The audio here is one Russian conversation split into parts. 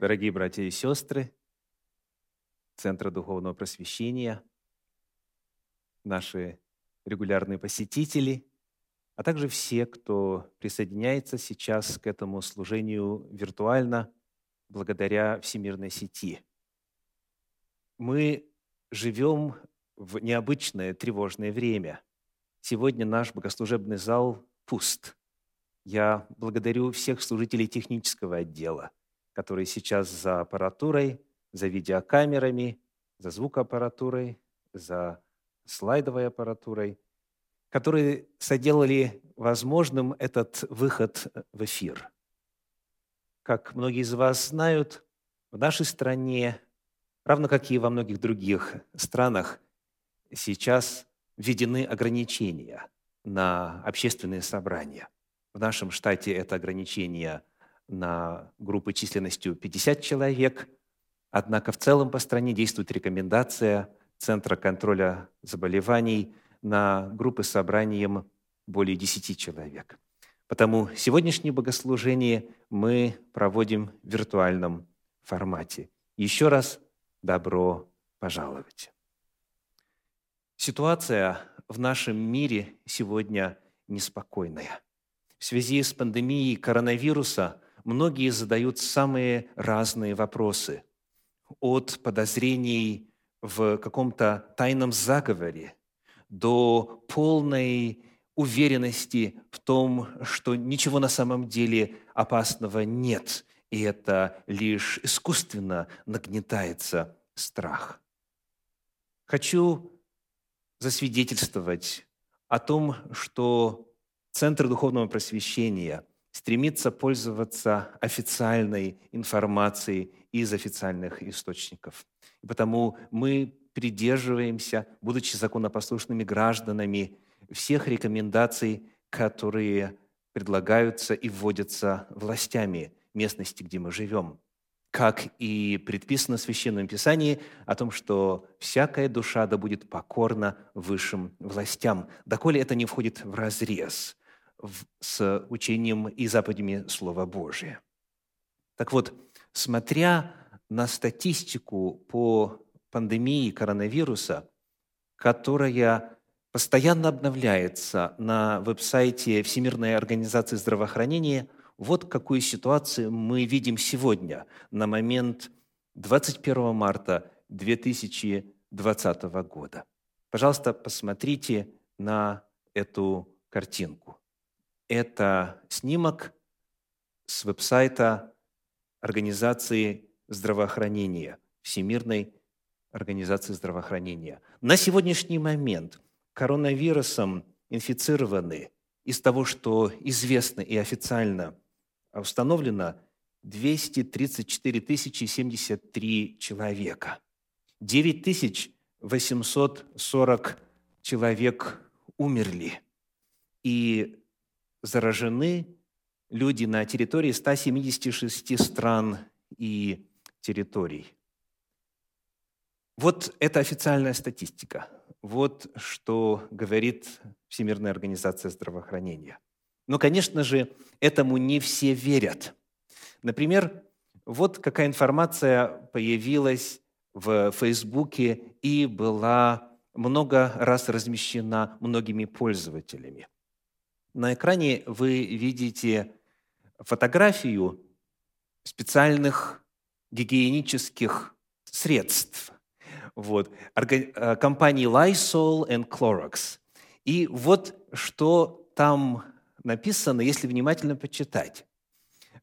Дорогие братья и сестры Центра Духовного Просвещения, наши регулярные посетители, а также все, кто присоединяется сейчас к этому служению виртуально благодаря всемирной сети. Мы живем в необычное тревожное время. Сегодня наш богослужебный зал пуст. Я благодарю всех служителей технического отдела – которые сейчас за аппаратурой, за видеокамерами, за звукоаппаратурой, за слайдовой аппаратурой, которые соделали возможным этот выход в эфир. Как многие из вас знают, в нашей стране, равно как и во многих других странах, сейчас введены ограничения на общественные собрания. В нашем штате это ограничения – на группы численностью 50 человек, однако в целом по стране действует рекомендация Центра контроля заболеваний на группы с собранием более 10 человек. Потому сегодняшнее богослужение мы проводим в виртуальном формате. Еще раз добро пожаловать. Ситуация в нашем мире сегодня неспокойная. В связи с пандемией коронавируса многие задают самые разные вопросы. От подозрений в каком-то тайном заговоре до полной уверенности в том, что ничего на самом деле опасного нет, и это лишь искусственно нагнетается страх. Хочу засвидетельствовать о том, что Центр духовного просвещения – стремится пользоваться официальной информацией из официальных источников. И потому мы придерживаемся, будучи законопослушными гражданами, всех рекомендаций, которые предлагаются и вводятся властями местности, где мы живем. Как и предписано в Священном Писании о том, что всякая душа да будет покорна высшим властям, доколе это не входит в разрез – с учением и заповедями Слова Божия. Так вот, смотря на статистику по пандемии коронавируса, которая постоянно обновляется на веб-сайте Всемирной организации здравоохранения, вот какую ситуацию мы видим сегодня, на момент 21 марта 2020 года. Пожалуйста, посмотрите на эту картинку. Это снимок с веб-сайта Организации здравоохранения, Всемирной организации здравоохранения. На сегодняшний момент коронавирусом инфицированы из того, что известно и официально установлено, 234 073 человека. 9840 человек умерли. И заражены люди на территории 176 стран и территорий. Вот это официальная статистика. Вот что говорит Всемирная организация здравоохранения. Но, конечно же, этому не все верят. Например, вот какая информация появилась в Фейсбуке и была много раз размещена многими пользователями. На экране вы видите фотографию специальных гигиенических средств вот, э, компании Lysol and Clorox. И вот что там написано, если внимательно почитать,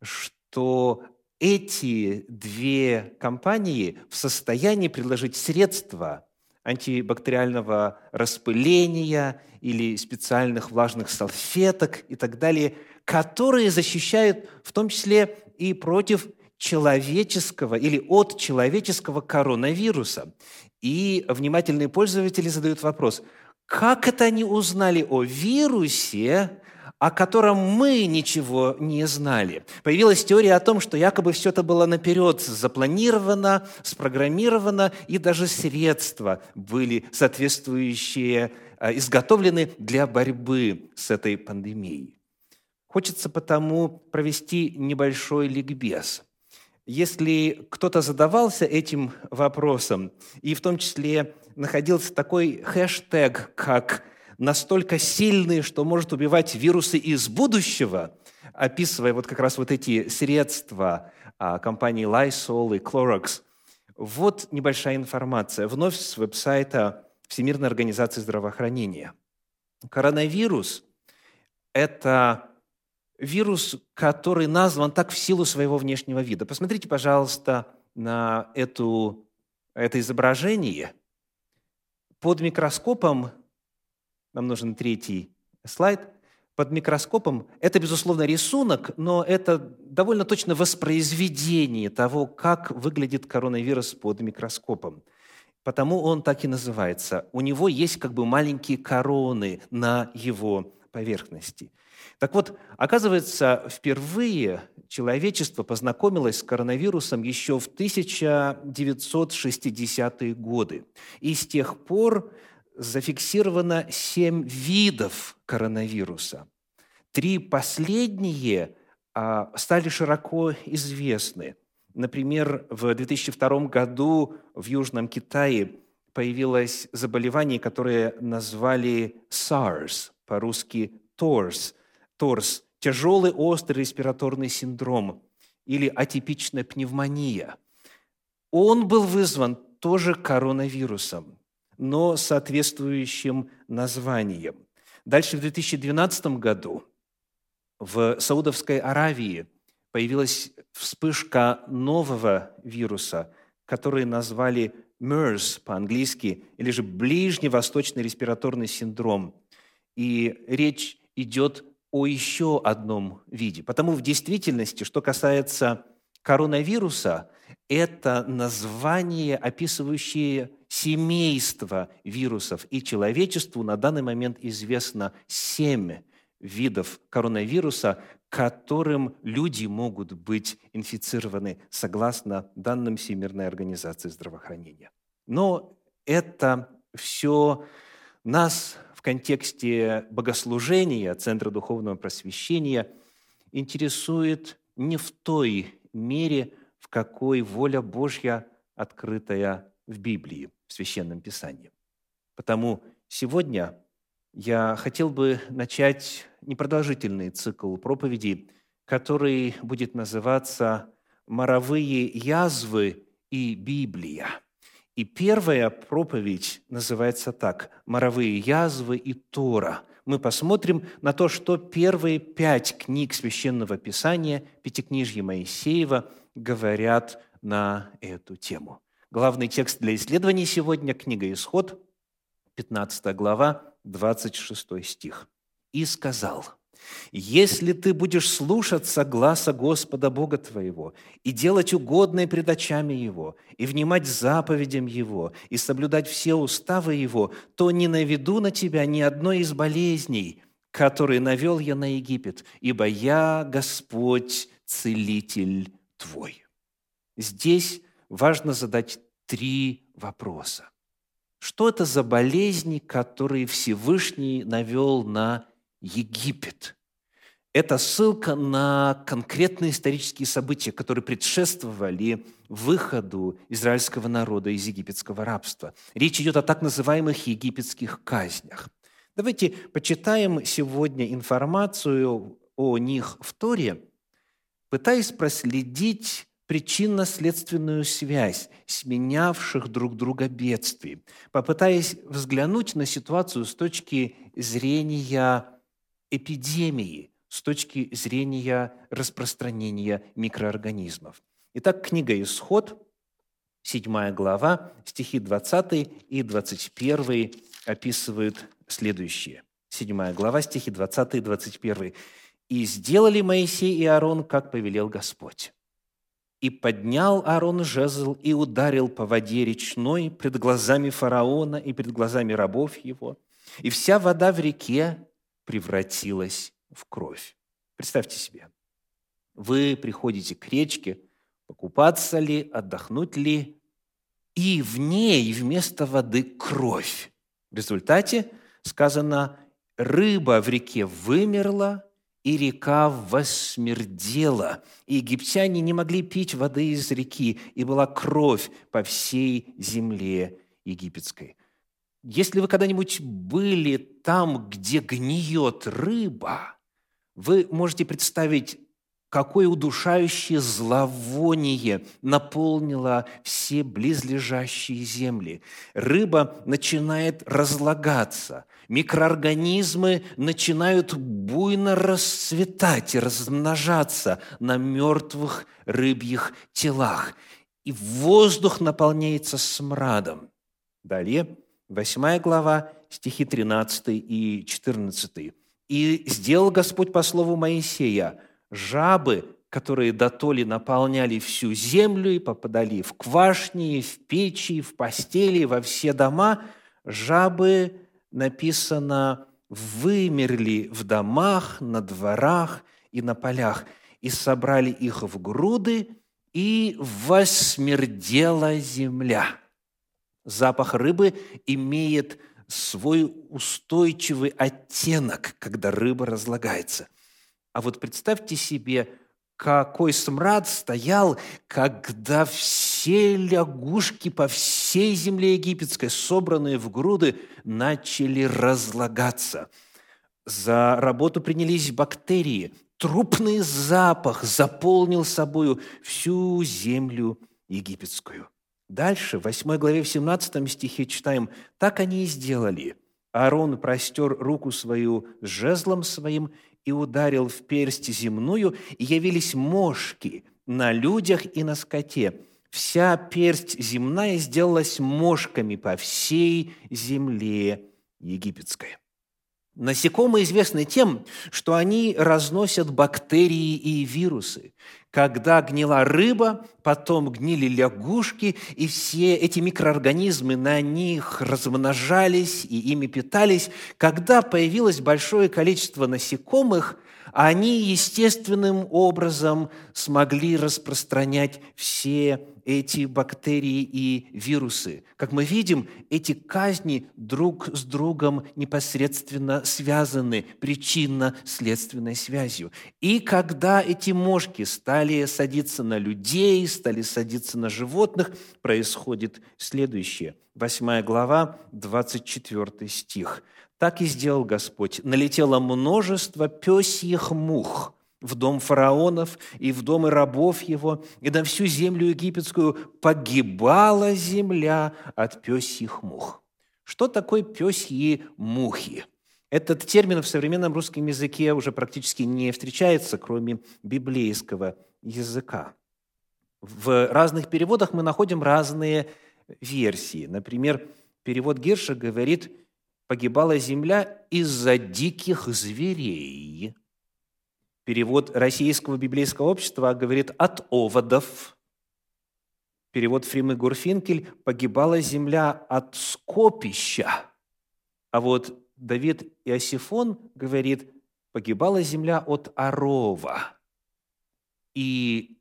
что эти две компании в состоянии предложить средства антибактериального распыления или специальных влажных салфеток и так далее, которые защищают в том числе и против человеческого или от человеческого коронавируса. И внимательные пользователи задают вопрос, как это они узнали о вирусе, о котором мы ничего не знали. Появилась теория о том, что якобы все это было наперед запланировано, спрограммировано, и даже средства были соответствующие, а, изготовлены для борьбы с этой пандемией. Хочется потому провести небольшой ликбез. если кто-то задавался этим вопросом, и в том числе находился такой хэштег, как «настолько сильный, что может убивать вирусы из будущего», описывая вот как раз вот эти средства а, компании Lysol и Clorox, вот небольшая информация, вновь с веб-сайта Всемирной организации здравоохранения. Коронавирус – это вирус, который назван так в силу своего внешнего вида. Посмотрите, пожалуйста, на эту, это изображение. Под микроскопом, нам нужен третий слайд, под микроскопом это, безусловно, рисунок, но это довольно точно воспроизведение того, как выглядит коронавирус под микроскопом. Потому он так и называется. У него есть как бы маленькие короны на его поверхности. Так вот, оказывается, впервые человечество познакомилось с коронавирусом еще в 1960-е годы. И с тех пор зафиксировано семь видов коронавируса. Три последние а, стали широко известны. Например, в 2002 году в Южном Китае появилось заболевание, которое назвали SARS, по-русски TORS – ТОРС – тяжелый острый респираторный синдром или атипичная пневмония. Он был вызван тоже коронавирусом, но соответствующим названием. Дальше в 2012 году в Саудовской Аравии появилась вспышка нового вируса, который назвали MERS по-английски, или же ближневосточный респираторный синдром. И речь идет о еще одном виде. Потому в действительности, что касается коронавируса, это название, описывающее семейство вирусов. И человечеству на данный момент известно семь видов коронавируса, которым люди могут быть инфицированы согласно данным Всемирной организации здравоохранения. Но это все нас в контексте богослужения Центра духовного просвещения интересует не в той мере, в какой воля Божья открытая в Библии, в Священном Писании. Потому сегодня я хотел бы начать непродолжительный цикл проповедей, который будет называться «Моровые язвы и Библия». И первая проповедь называется так «Моровые язвы и Тора». Мы посмотрим на то, что первые пять книг Священного Писания, Пятикнижья Моисеева, говорят на эту тему. Главный текст для исследований сегодня – книга «Исход», 15 глава, 26 стих. «И сказал – если ты будешь слушаться гласа Господа Бога твоего и делать угодное пред очами Его, и внимать заповедям Его, и соблюдать все уставы Его, то не наведу на тебя ни одной из болезней, которые навел я на Египет, ибо я Господь, Целитель твой». Здесь важно задать три вопроса. Что это за болезни, которые Всевышний навел на Египет. Это ссылка на конкретные исторические события, которые предшествовали выходу израильского народа из египетского рабства. Речь идет о так называемых египетских казнях. Давайте почитаем сегодня информацию о них в Торе, пытаясь проследить причинно-следственную связь сменявших друг друга бедствий, попытаясь взглянуть на ситуацию с точки зрения эпидемии с точки зрения распространения микроорганизмов. Итак, книга «Исход», 7 глава, стихи 20 и 21 описывают следующее. 7 глава, стихи 20 и 21. «И сделали Моисей и Аарон, как повелел Господь. И поднял Аарон жезл и ударил по воде речной пред глазами фараона и пред глазами рабов его, и вся вода в реке превратилась в кровь. Представьте себе, вы приходите к речке, покупаться ли, отдохнуть ли, и в ней вместо воды кровь. В результате сказано, рыба в реке вымерла, и река восмердела, и египтяне не могли пить воды из реки, и была кровь по всей земле египетской. Если вы когда-нибудь были там, где гниет рыба, вы можете представить, какое удушающее зловоние наполнило все близлежащие земли. Рыба начинает разлагаться, микроорганизмы начинают буйно расцветать и размножаться на мертвых рыбьих телах. И воздух наполняется смрадом. Далее, 8 глава, стихи 13 и 14. «И сделал Господь по слову Моисея – жабы, которые дотоли наполняли всю землю и попадали в квашни, в печи, в постели, во все дома, жабы, написано, вымерли в домах, на дворах и на полях, и собрали их в груды, и восмердела земля. Запах рыбы имеет свой устойчивый оттенок, когда рыба разлагается – а вот представьте себе, какой смрад стоял, когда все лягушки по всей земле египетской, собранные в груды, начали разлагаться. За работу принялись бактерии. Трупный запах заполнил собою всю землю египетскую. Дальше, в 8 главе, в 17 стихе читаем, «Так они и сделали. Аарон простер руку свою с жезлом своим, и ударил в персть земную, и явились мошки на людях и на скоте. Вся персть земная сделалась мошками по всей земле египетской. Насекомые известны тем, что они разносят бактерии и вирусы. Когда гнила рыба, потом гнили лягушки, и все эти микроорганизмы на них размножались и ими питались. Когда появилось большое количество насекомых – они естественным образом смогли распространять все эти бактерии и вирусы. Как мы видим, эти казни друг с другом непосредственно связаны причинно-следственной связью. И когда эти мошки стали садиться на людей, стали садиться на животных, происходит следующее. Восьмая глава, 24 стих. Так и сделал Господь. Налетело множество пёсьих мух в дом фараонов и в дома рабов его, и на всю землю египетскую погибала земля от пёсьих мух. Что такое пёсьи мухи? Этот термин в современном русском языке уже практически не встречается, кроме библейского языка. В разных переводах мы находим разные версии. Например, перевод Гирша говорит погибала земля из-за диких зверей. Перевод Российского библейского общества говорит «от оводов». Перевод Фримы Гурфинкель «погибала земля от скопища». А вот Давид Иосифон говорит «погибала земля от орова». И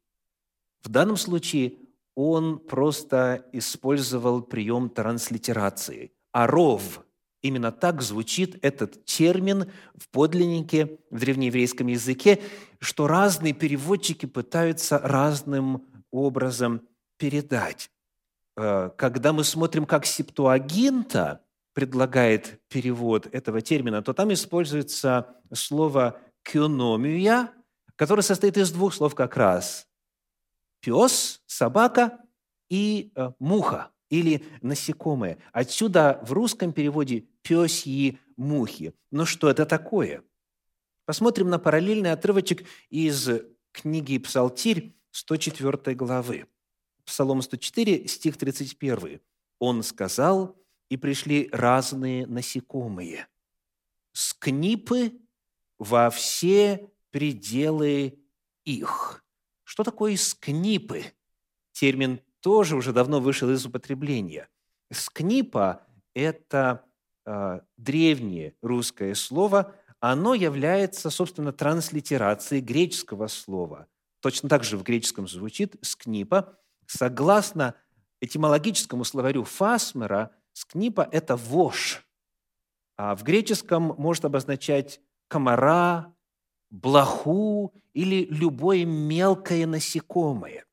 в данном случае он просто использовал прием транслитерации. Оров Именно так звучит этот термин в подлиннике, в древнееврейском языке, что разные переводчики пытаются разным образом передать. Э, когда мы смотрим, как септуагинта предлагает перевод этого термина, то там используется слово «кюномия», которое состоит из двух слов как раз. Пес, собака и э, муха или насекомые. Отсюда в русском переводе «пёсьи мухи». Но что это такое? Посмотрим на параллельный отрывочек из книги «Псалтирь» 104 главы. Псалом 104, стих 31. «Он сказал, и пришли разные насекомые, скнипы во все пределы их». Что такое скнипы? Термин тоже уже давно вышел из употребления. Скнипа – это э, древнее русское слово, оно является, собственно, транслитерацией греческого слова. Точно так же в греческом звучит скнипа. Согласно этимологическому словарю Фасмера, скнипа – это вошь. А в греческом может обозначать комара, блоху или любое мелкое насекомое.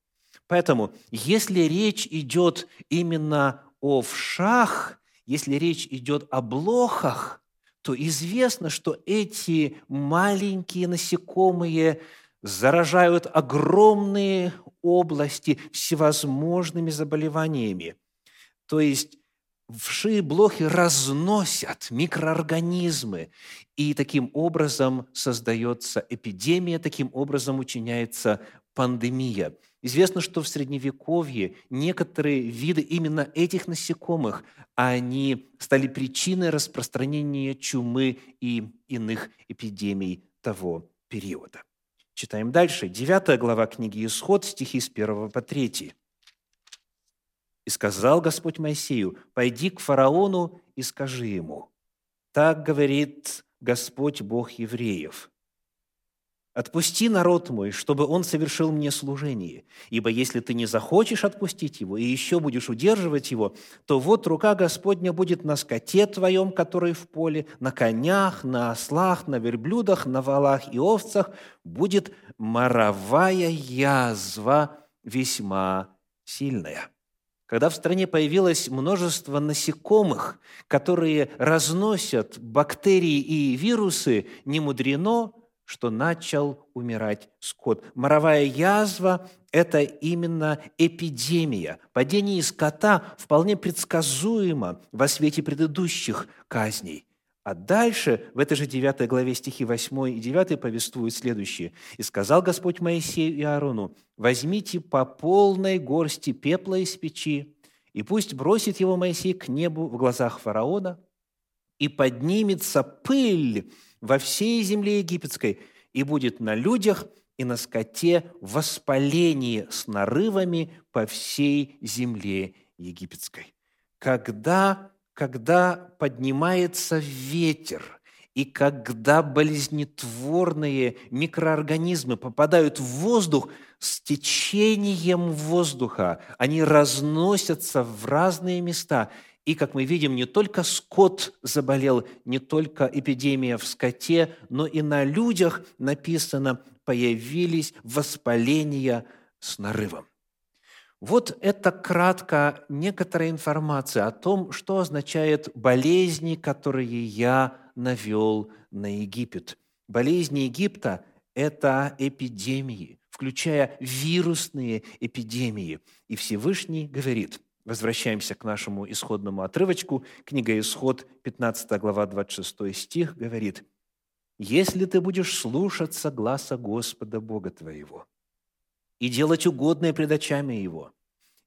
Поэтому, если речь идет именно о вшах, если речь идет о блохах, то известно, что эти маленькие насекомые заражают огромные области всевозможными заболеваниями. То есть вши и блохи разносят микроорганизмы, и таким образом создается эпидемия, таким образом учиняется пандемия. Известно, что в Средневековье некоторые виды именно этих насекомых, они стали причиной распространения чумы и иных эпидемий того периода. Читаем дальше. Девятая глава книги «Исход», стихи с 1 по 3. «И сказал Господь Моисею, пойди к фараону и скажи ему, так говорит Господь Бог евреев, Отпусти народ мой, чтобы он совершил мне служение. Ибо если ты не захочешь отпустить его и еще будешь удерживать его, то вот рука Господня будет на скоте твоем, который в поле, на конях, на ослах, на верблюдах, на валах и овцах, будет моровая язва весьма сильная. Когда в стране появилось множество насекомых, которые разносят бактерии и вирусы, не мудрено – что начал умирать скот. Моровая язва – это именно эпидемия. Падение скота вполне предсказуемо во свете предыдущих казней. А дальше, в этой же 9 главе стихи 8 и 9 повествуют следующее. «И сказал Господь Моисею и Аарону, возьмите по полной горсти пепла из печи, и пусть бросит его Моисей к небу в глазах фараона, и поднимется пыль во всей земле египетской, и будет на людях и на скоте воспаление с нарывами по всей земле египетской. Когда, когда поднимается ветер, и когда болезнетворные микроорганизмы попадают в воздух, с течением воздуха они разносятся в разные места – и, как мы видим, не только скот заболел, не только эпидемия в скоте, но и на людях написано появились воспаления с нарывом. Вот это кратко некоторая информация о том, что означает болезни, которые я навел на Египет. Болезни Египта – это эпидемии, включая вирусные эпидемии. И Всевышний говорит – Возвращаемся к нашему исходному отрывочку. Книга «Исход», 15 глава, 26 стих, говорит, «Если ты будешь слушаться гласа Господа Бога твоего и делать угодное пред очами Его,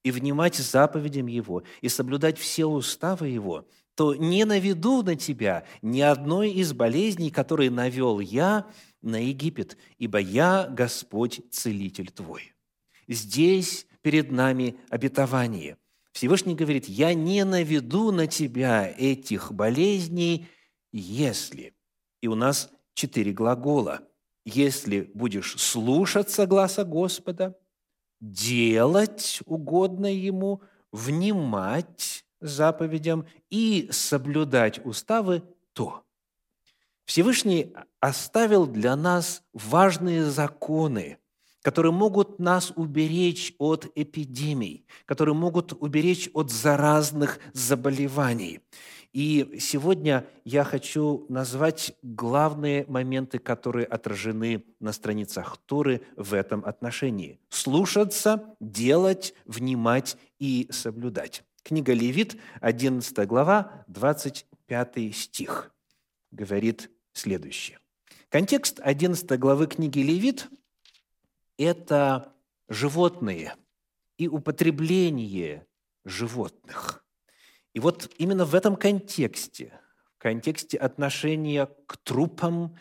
и внимать заповедям Его, и соблюдать все уставы Его, то не наведу на тебя ни одной из болезней, которые навел я на Египет, ибо я Господь, Целитель твой». Здесь перед нами обетование – Всевышний говорит, я не наведу на тебя этих болезней, если. И у нас четыре глагола. Если будешь слушаться гласа Господа, делать угодно Ему, внимать заповедям и соблюдать уставы, то Всевышний оставил для нас важные законы, которые могут нас уберечь от эпидемий, которые могут уберечь от заразных заболеваний. И сегодня я хочу назвать главные моменты, которые отражены на страницах Торы в этом отношении. Слушаться, делать, внимать и соблюдать. Книга Левит, 11 глава, 25 стих, говорит следующее. Контекст 11 главы книги Левит – это животные и употребление животных. И вот именно в этом контексте, в контексте отношения к трупам,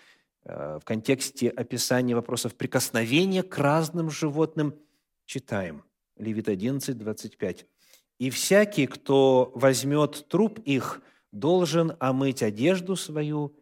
э, в контексте описания вопросов прикосновения к разным животным, читаем Левит 11, 25. «И всякий, кто возьмет труп их, должен омыть одежду свою,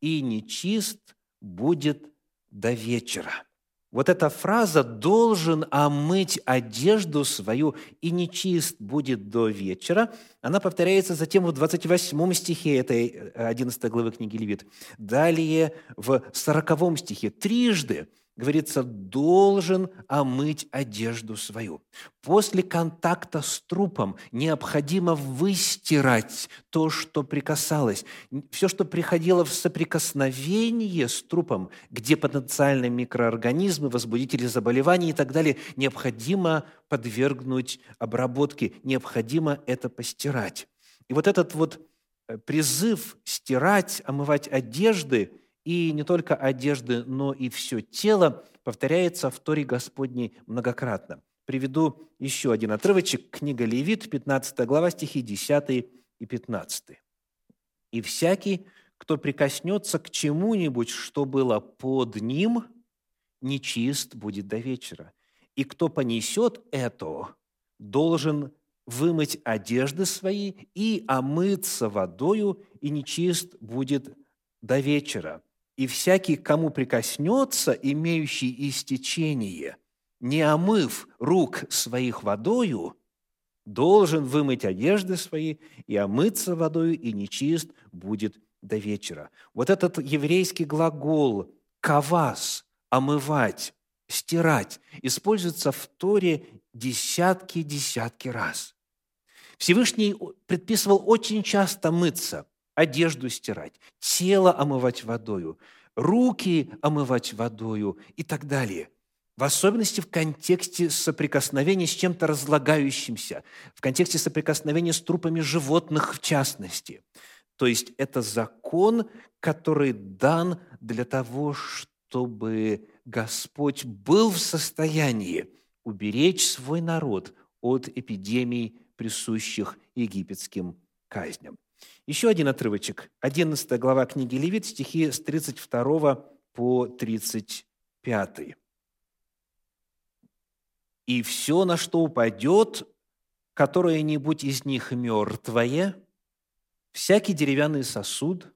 и нечист будет до вечера». Вот эта фраза «должен омыть одежду свою, и нечист будет до вечера», она повторяется затем в 28 стихе этой 11 главы книги Левит. Далее в 40 стихе трижды – говорится, должен омыть одежду свою. После контакта с трупом необходимо выстирать то, что прикасалось. Все, что приходило в соприкосновение с трупом, где потенциальные микроорганизмы, возбудители заболеваний и так далее, необходимо подвергнуть обработке, необходимо это постирать. И вот этот вот э, призыв стирать, омывать одежды – и не только одежды, но и все тело повторяется в Торе Господней многократно. Приведу еще один отрывочек. Книга Левит, 15 глава, стихи 10 и 15. «И всякий, кто прикоснется к чему-нибудь, что было под ним, нечист будет до вечера. И кто понесет это, должен вымыть одежды свои и омыться водою, и нечист будет до вечера и всякий, кому прикоснется, имеющий истечение, не омыв рук своих водою, должен вымыть одежды свои и омыться водою, и нечист будет до вечера. Вот этот еврейский глагол «кавас» – «омывать», «стирать» используется в Торе десятки-десятки раз. Всевышний предписывал очень часто мыться – одежду стирать, тело омывать водою, руки омывать водою и так далее. В особенности в контексте соприкосновения с чем-то разлагающимся, в контексте соприкосновения с трупами животных в частности. То есть это закон, который дан для того, чтобы Господь был в состоянии уберечь свой народ от эпидемий, присущих египетским казням. Еще один отрывочек. 11 глава книги Левит, стихи с 32 по 35. «И все, на что упадет, которое-нибудь из них мертвое, всякий деревянный сосуд,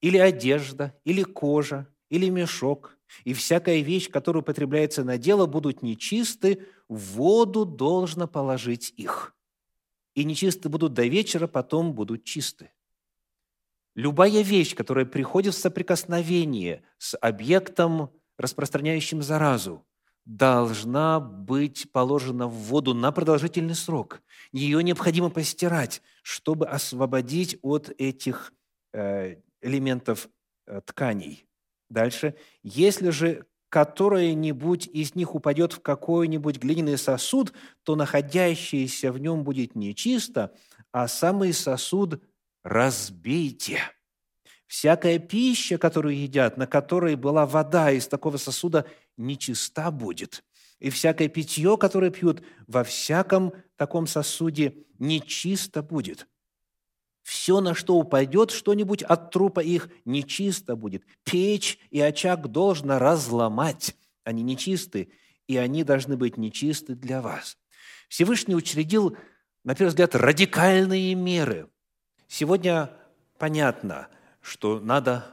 или одежда, или кожа, или мешок, и всякая вещь, которая употребляется на дело, будут нечисты, в воду должно положить их» и нечисты будут до вечера, потом будут чисты. Любая вещь, которая приходит в соприкосновение с объектом, распространяющим заразу, должна быть положена в воду на продолжительный срок. Ее необходимо постирать, чтобы освободить от этих э, элементов э, тканей. Дальше. Если же которое-нибудь из них упадет в какой-нибудь глиняный сосуд, то находящееся в нем будет нечисто, а самый сосуд разбейте. Всякая пища, которую едят, на которой была вода из такого сосуда, нечиста будет. И всякое питье, которое пьют, во всяком таком сосуде нечисто будет. Все, на что упадет что-нибудь от трупа их, нечисто будет. Печь и очаг должно разломать. Они нечисты, и они должны быть нечисты для вас. Всевышний учредил, на первый взгляд, радикальные меры. Сегодня понятно, что надо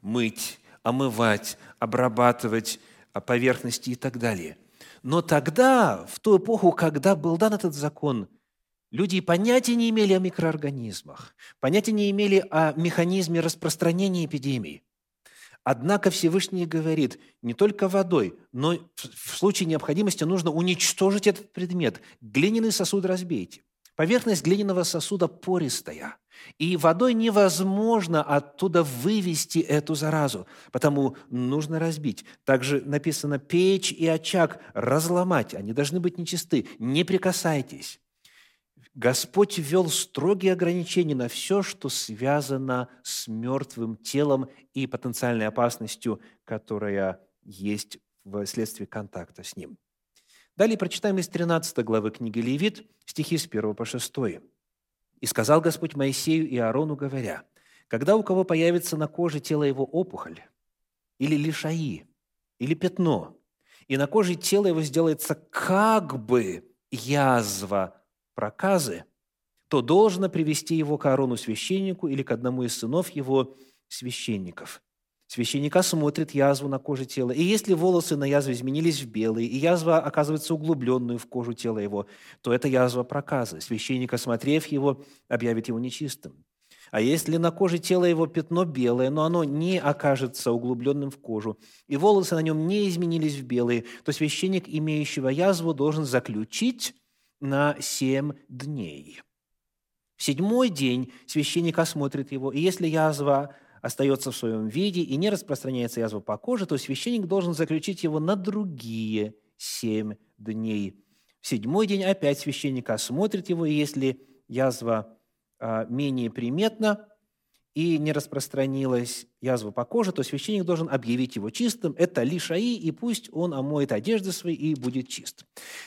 мыть, омывать, обрабатывать поверхности и так далее. Но тогда, в ту эпоху, когда был дан этот закон – Люди понятия не имели о микроорганизмах, понятия не имели о механизме распространения эпидемии. Однако Всевышний говорит, не только водой, но в случае необходимости нужно уничтожить этот предмет. Глиняный сосуд разбейте. Поверхность глиняного сосуда пористая, и водой невозможно оттуда вывести эту заразу, потому нужно разбить. Также написано печь и очаг разломать, они должны быть нечисты, не прикасайтесь. Господь ввел строгие ограничения на все, что связано с мертвым телом и потенциальной опасностью, которая есть вследствие контакта с ним. Далее прочитаем из 13 главы книги Левит, стихи с 1 по 6. «И сказал Господь Моисею и Аарону, говоря, когда у кого появится на коже тела его опухоль, или лишаи, или пятно, и на коже тела его сделается как бы язва проказы, то должно привести его к Аарону священнику или к одному из сынов его священников. Священник осмотрит язву на коже тела. И если волосы на язве изменились в белые, и язва оказывается углубленную в кожу тела его, то это язва проказа. Священник, осмотрев его, объявит его нечистым. А если на коже тела его пятно белое, но оно не окажется углубленным в кожу, и волосы на нем не изменились в белые, то священник, имеющего язву, должен заключить на семь дней. В седьмой день священник осмотрит его, и если язва остается в своем виде и не распространяется язва по коже, то священник должен заключить его на другие семь дней. В седьмой день опять священник осмотрит его, и если язва а, менее приметна и не распространилась язва по коже, то священник должен объявить его чистым. Это лишаи, и пусть он омоет одежды свои и будет чист.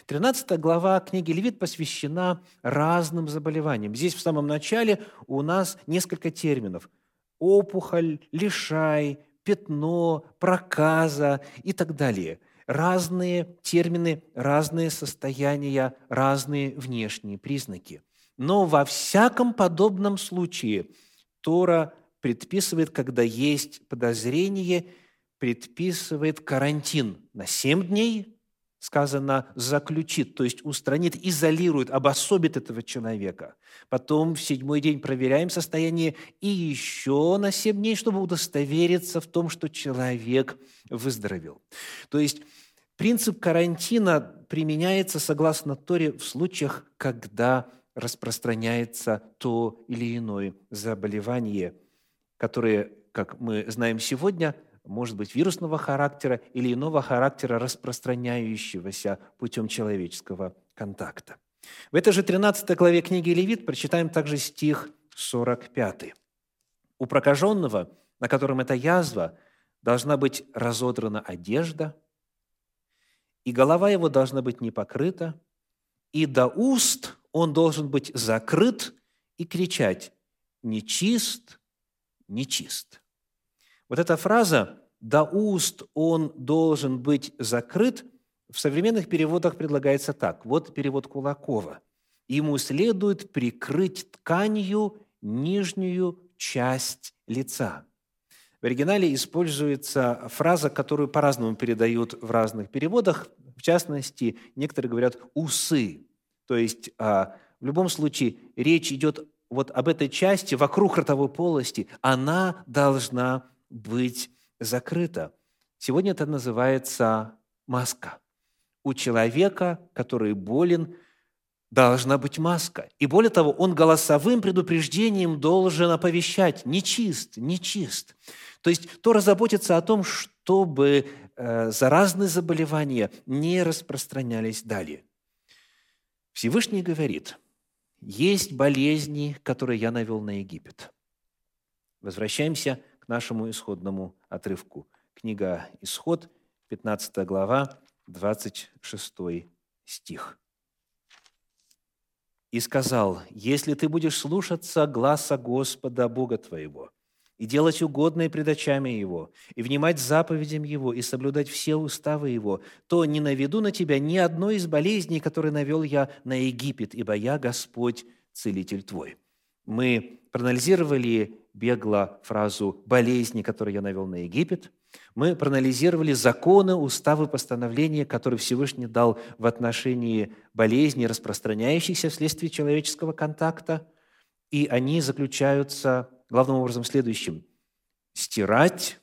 13 глава книги Левит посвящена разным заболеваниям. Здесь в самом начале у нас несколько терминов – опухоль, лишай, пятно, проказа и так далее. Разные термины, разные состояния, разные внешние признаки. Но во всяком подобном случае Тора предписывает, когда есть подозрение, предписывает карантин на 7 дней, сказано «заключит», то есть устранит, изолирует, обособит этого человека. Потом в седьмой день проверяем состояние и еще на семь дней, чтобы удостовериться в том, что человек выздоровел. То есть принцип карантина применяется, согласно Торе, в случаях, когда распространяется то или иное заболевание, которое, как мы знаем сегодня, может быть вирусного характера или иного характера, распространяющегося путем человеческого контакта. В этой же 13 главе книги Левит прочитаем также стих 45. «У прокаженного, на котором эта язва, должна быть разодрана одежда, и голова его должна быть не покрыта, и до уст он должен быть закрыт и кричать «Нечист, нечист». Вот эта фраза «до уст он должен быть закрыт» в современных переводах предлагается так. Вот перевод Кулакова. «Ему следует прикрыть тканью нижнюю часть лица». В оригинале используется фраза, которую по-разному передают в разных переводах. В частности, некоторые говорят «усы». То есть а, в любом случае речь идет вот об этой части вокруг ротовой полости. Она должна быть закрыта. Сегодня это называется маска. У человека, который болен, должна быть маска. И более того, он голосовым предупреждением должен оповещать «нечист, нечист». То есть то разработится о том, чтобы э, заразные заболевания не распространялись далее. Всевышний говорит, есть болезни, которые я навел на Египет. Возвращаемся к нашему исходному отрывку. Книга «Исход», 15 глава, 26 стих. «И сказал, если ты будешь слушаться гласа Господа Бога твоего, и делать угодное пред очами Его, и внимать заповедям Его, и соблюдать все уставы Его, то не наведу на тебя ни одной из болезней, которые навел я на Египет, ибо я Господь, Целитель твой». Мы проанализировали бегло фразу «болезни, которые я навел на Египет». Мы проанализировали законы, уставы, постановления, которые Всевышний дал в отношении болезней, распространяющихся вследствие человеческого контакта. И они заключаются главным образом в следующем. Стирать,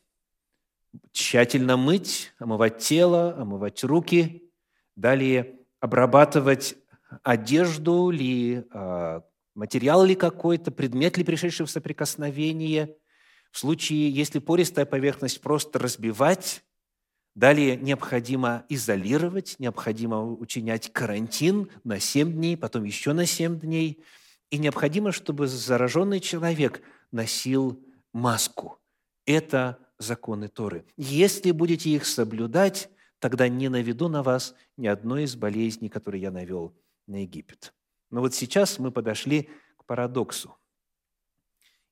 тщательно мыть, омывать тело, омывать руки, далее обрабатывать одежду ли, а, материал ли какой-то, предмет ли пришедший в соприкосновение. В случае, если пористая поверхность, просто разбивать. Далее необходимо изолировать, необходимо учинять карантин на 7 дней, потом еще на 7 дней. И необходимо, чтобы зараженный человек носил маску. Это законы Торы. Если будете их соблюдать, тогда не наведу на вас ни одной из болезней, которые я навел на Египет. Но вот сейчас мы подошли к парадоксу.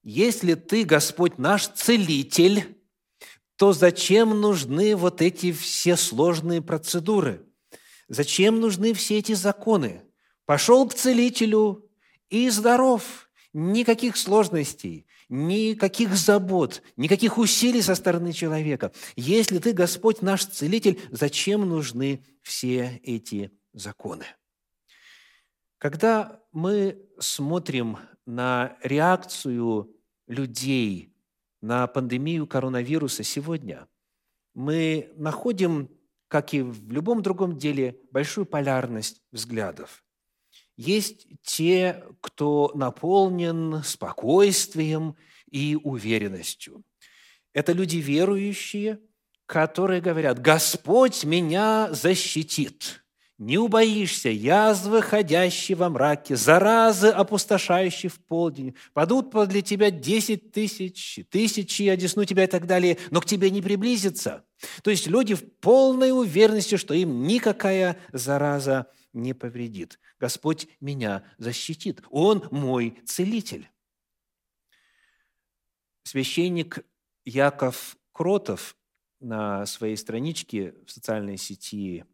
Если ты, Господь наш целитель, то зачем нужны вот эти все сложные процедуры? Зачем нужны все эти законы? Пошел к целителю и здоров. Никаких сложностей, никаких забот, никаких усилий со стороны человека. Если ты, Господь, наш целитель, зачем нужны все эти законы? Когда мы смотрим на реакцию людей на пандемию коронавируса сегодня, мы находим, как и в любом другом деле, большую полярность взглядов. Есть те, кто наполнен спокойствием и уверенностью. Это люди верующие, которые говорят, «Господь меня защитит». Не убоишься язвы, ходящей во мраке, заразы, опустошающей в полдень. Падут подле тебя десять тысяч, тысячи, одесну тебя и так далее, но к тебе не приблизится. То есть люди в полной уверенности, что им никакая зараза не повредит. Господь меня защитит. Он мой целитель. Священник Яков Кротов на своей страничке в социальной сети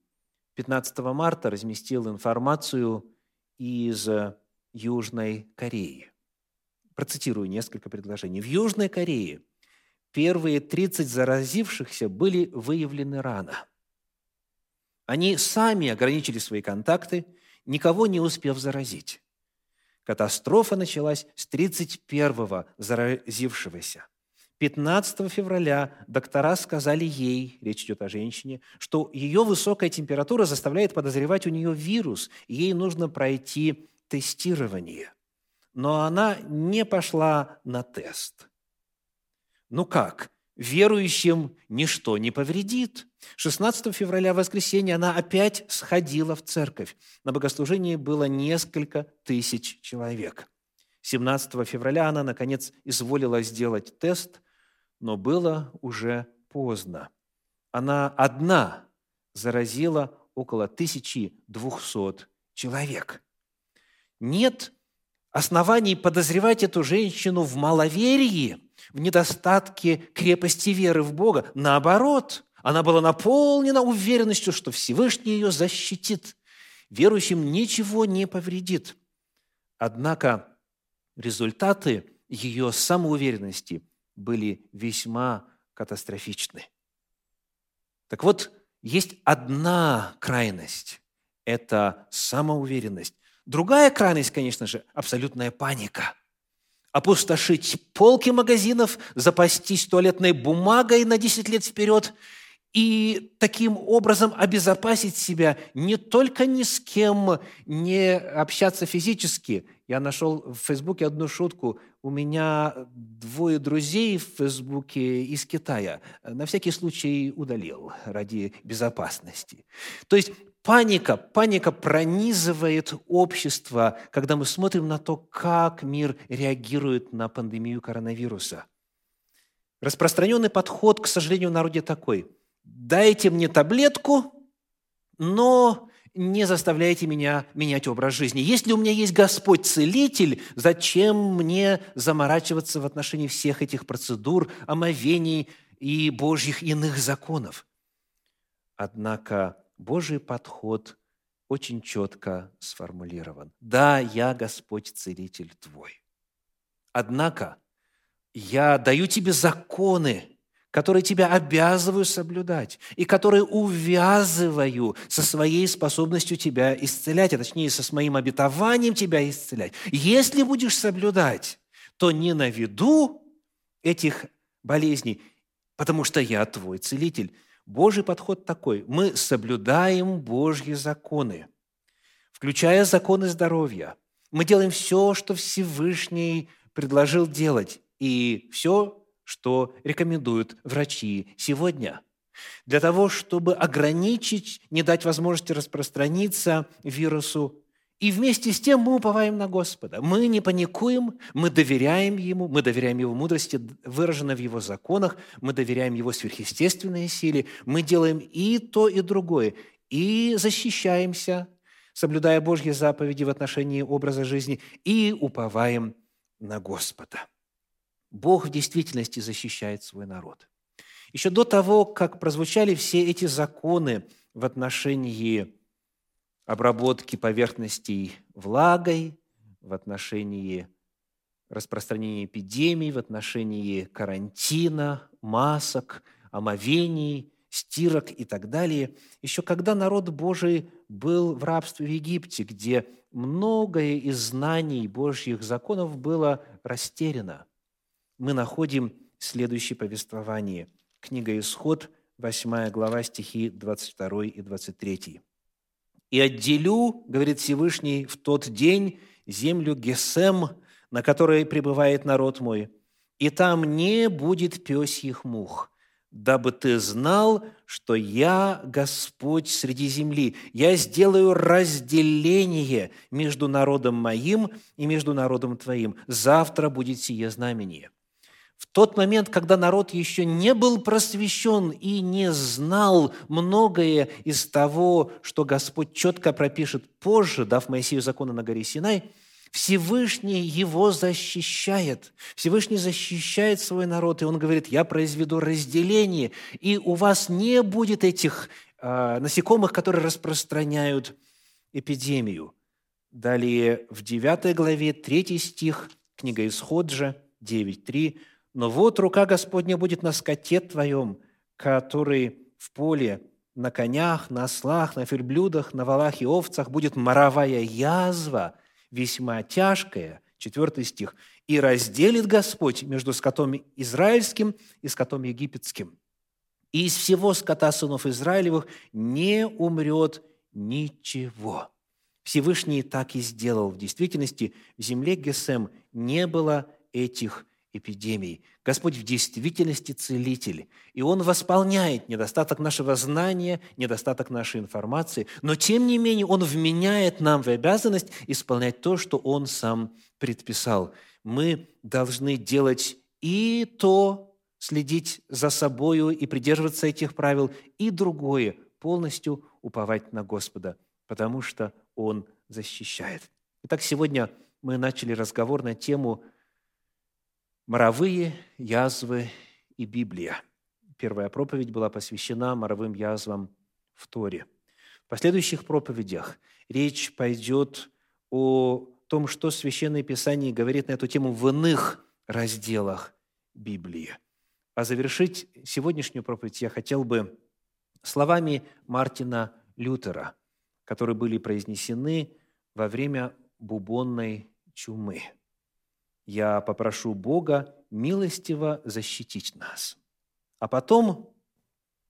15 марта разместил информацию из Южной Кореи. Процитирую несколько предложений. В Южной Корее первые 30 заразившихся были выявлены рано – они сами ограничили свои контакты, никого не успев заразить. Катастрофа началась с 31-го заразившегося. 15 февраля доктора сказали ей, речь идет о женщине, что ее высокая температура заставляет подозревать у нее вирус, и ей нужно пройти тестирование. Но она не пошла на тест. Ну как? верующим ничто не повредит. 16 февраля, в воскресенье, она опять сходила в церковь. На богослужении было несколько тысяч человек. 17 февраля она, наконец, изволила сделать тест, но было уже поздно. Она одна заразила около 1200 человек. Нет оснований подозревать эту женщину в маловерии – в недостатке крепости веры в Бога. Наоборот, она была наполнена уверенностью, что Всевышний ее защитит. Верующим ничего не повредит. Однако результаты ее самоуверенности были весьма катастрофичны. Так вот, есть одна крайность – это самоуверенность. Другая крайность, конечно же, абсолютная паника – опустошить полки магазинов, запастись туалетной бумагой на 10 лет вперед и таким образом обезопасить себя не только ни с кем не общаться физически. Я нашел в Фейсбуке одну шутку. У меня двое друзей в Фейсбуке из Китая. На всякий случай удалил ради безопасности. То есть Паника, паника пронизывает общество, когда мы смотрим на то, как мир реагирует на пандемию коронавируса. Распространенный подход, к сожалению, в народе такой. Дайте мне таблетку, но не заставляйте меня менять образ жизни. Если у меня есть Господь-целитель, зачем мне заморачиваться в отношении всех этих процедур, омовений и Божьих иных законов? Однако Божий подход очень четко сформулирован. Да, я Господь Целитель твой. Однако я даю тебе законы, которые тебя обязываю соблюдать, и которые увязываю со своей способностью тебя исцелять, а точнее со своим обетованием тебя исцелять. Если будешь соблюдать, то не на виду этих болезней, потому что я твой целитель. Божий подход такой. Мы соблюдаем Божьи законы, включая законы здоровья. Мы делаем все, что Всевышний предложил делать, и все, что рекомендуют врачи сегодня. Для того, чтобы ограничить, не дать возможности распространиться вирусу, и вместе с тем мы уповаем на Господа. Мы не паникуем, мы доверяем Ему, мы доверяем Его мудрости, выраженной в Его законах, мы доверяем Его сверхъестественной силе, мы делаем и то, и другое, и защищаемся, соблюдая Божьи заповеди в отношении образа жизни, и уповаем на Господа. Бог в действительности защищает свой народ. Еще до того, как прозвучали все эти законы в отношении обработки поверхностей влагой, в отношении распространения эпидемий, в отношении карантина, масок, омовений, стирок и так далее. Еще когда народ Божий был в рабстве в Египте, где многое из знаний Божьих законов было растеряно, мы находим следующее повествование. Книга «Исход», 8 глава, стихи 22 и 23. «И отделю, — говорит Всевышний, — в тот день землю Гесем, на которой пребывает народ мой, и там не будет пёсьих мух, дабы ты знал, что я Господь среди земли. Я сделаю разделение между народом моим и между народом твоим. Завтра будет сие знамение. В тот момент, когда народ еще не был просвещен и не знал многое из того, что Господь четко пропишет позже, дав Моисею закона на горе Синай – Всевышний его защищает. Всевышний защищает свой народ, и он говорит, я произведу разделение, и у вас не будет этих э, насекомых, которые распространяют эпидемию. Далее в 9 главе, 3 стих, книга Исход же, 9.3. «Но вот рука Господня будет на скоте твоем, который в поле, на конях, на ослах, на верблюдах, на валах и овцах будет моровая язва – весьма тяжкое, четвертый стих, «И разделит Господь между скотом израильским и скотом египетским. И из всего скота сынов Израилевых не умрет ничего». Всевышний так и сделал. В действительности в земле Гесем не было этих эпидемий. Господь в действительности целитель, и Он восполняет недостаток нашего знания, недостаток нашей информации, но тем не менее Он вменяет нам в обязанность исполнять то, что Он сам предписал. Мы должны делать и то, следить за собою и придерживаться этих правил, и другое, полностью уповать на Господа, потому что Он защищает. Итак, сегодня мы начали разговор на тему – Моровые язвы и Библия. Первая проповедь была посвящена моровым язвам в Торе. В последующих проповедях речь пойдет о том, что Священное Писание говорит на эту тему в иных разделах Библии. А завершить сегодняшнюю проповедь я хотел бы словами Мартина Лютера, которые были произнесены во время бубонной чумы – я попрошу Бога милостиво защитить нас. А потом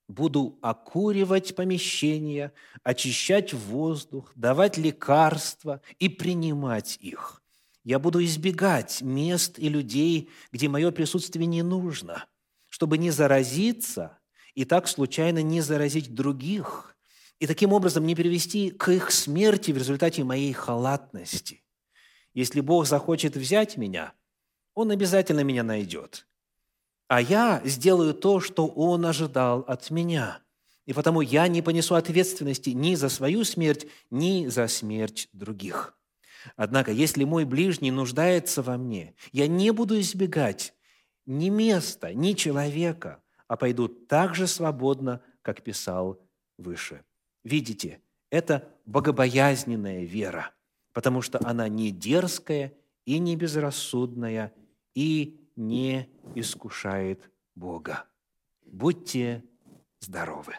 буду окуривать помещения, очищать воздух, давать лекарства и принимать их. Я буду избегать мест и людей, где мое присутствие не нужно, чтобы не заразиться и так случайно не заразить других, и таким образом не привести к их смерти в результате моей халатности. Если Бог захочет взять меня, Он обязательно меня найдет. А я сделаю то, что Он ожидал от меня. И потому я не понесу ответственности ни за свою смерть, ни за смерть других. Однако, если мой ближний нуждается во мне, я не буду избегать ни места, ни человека, а пойду так же свободно, как писал выше. Видите, это богобоязненная вера – потому что она не дерзкая и не безрассудная и не искушает Бога. Будьте здоровы!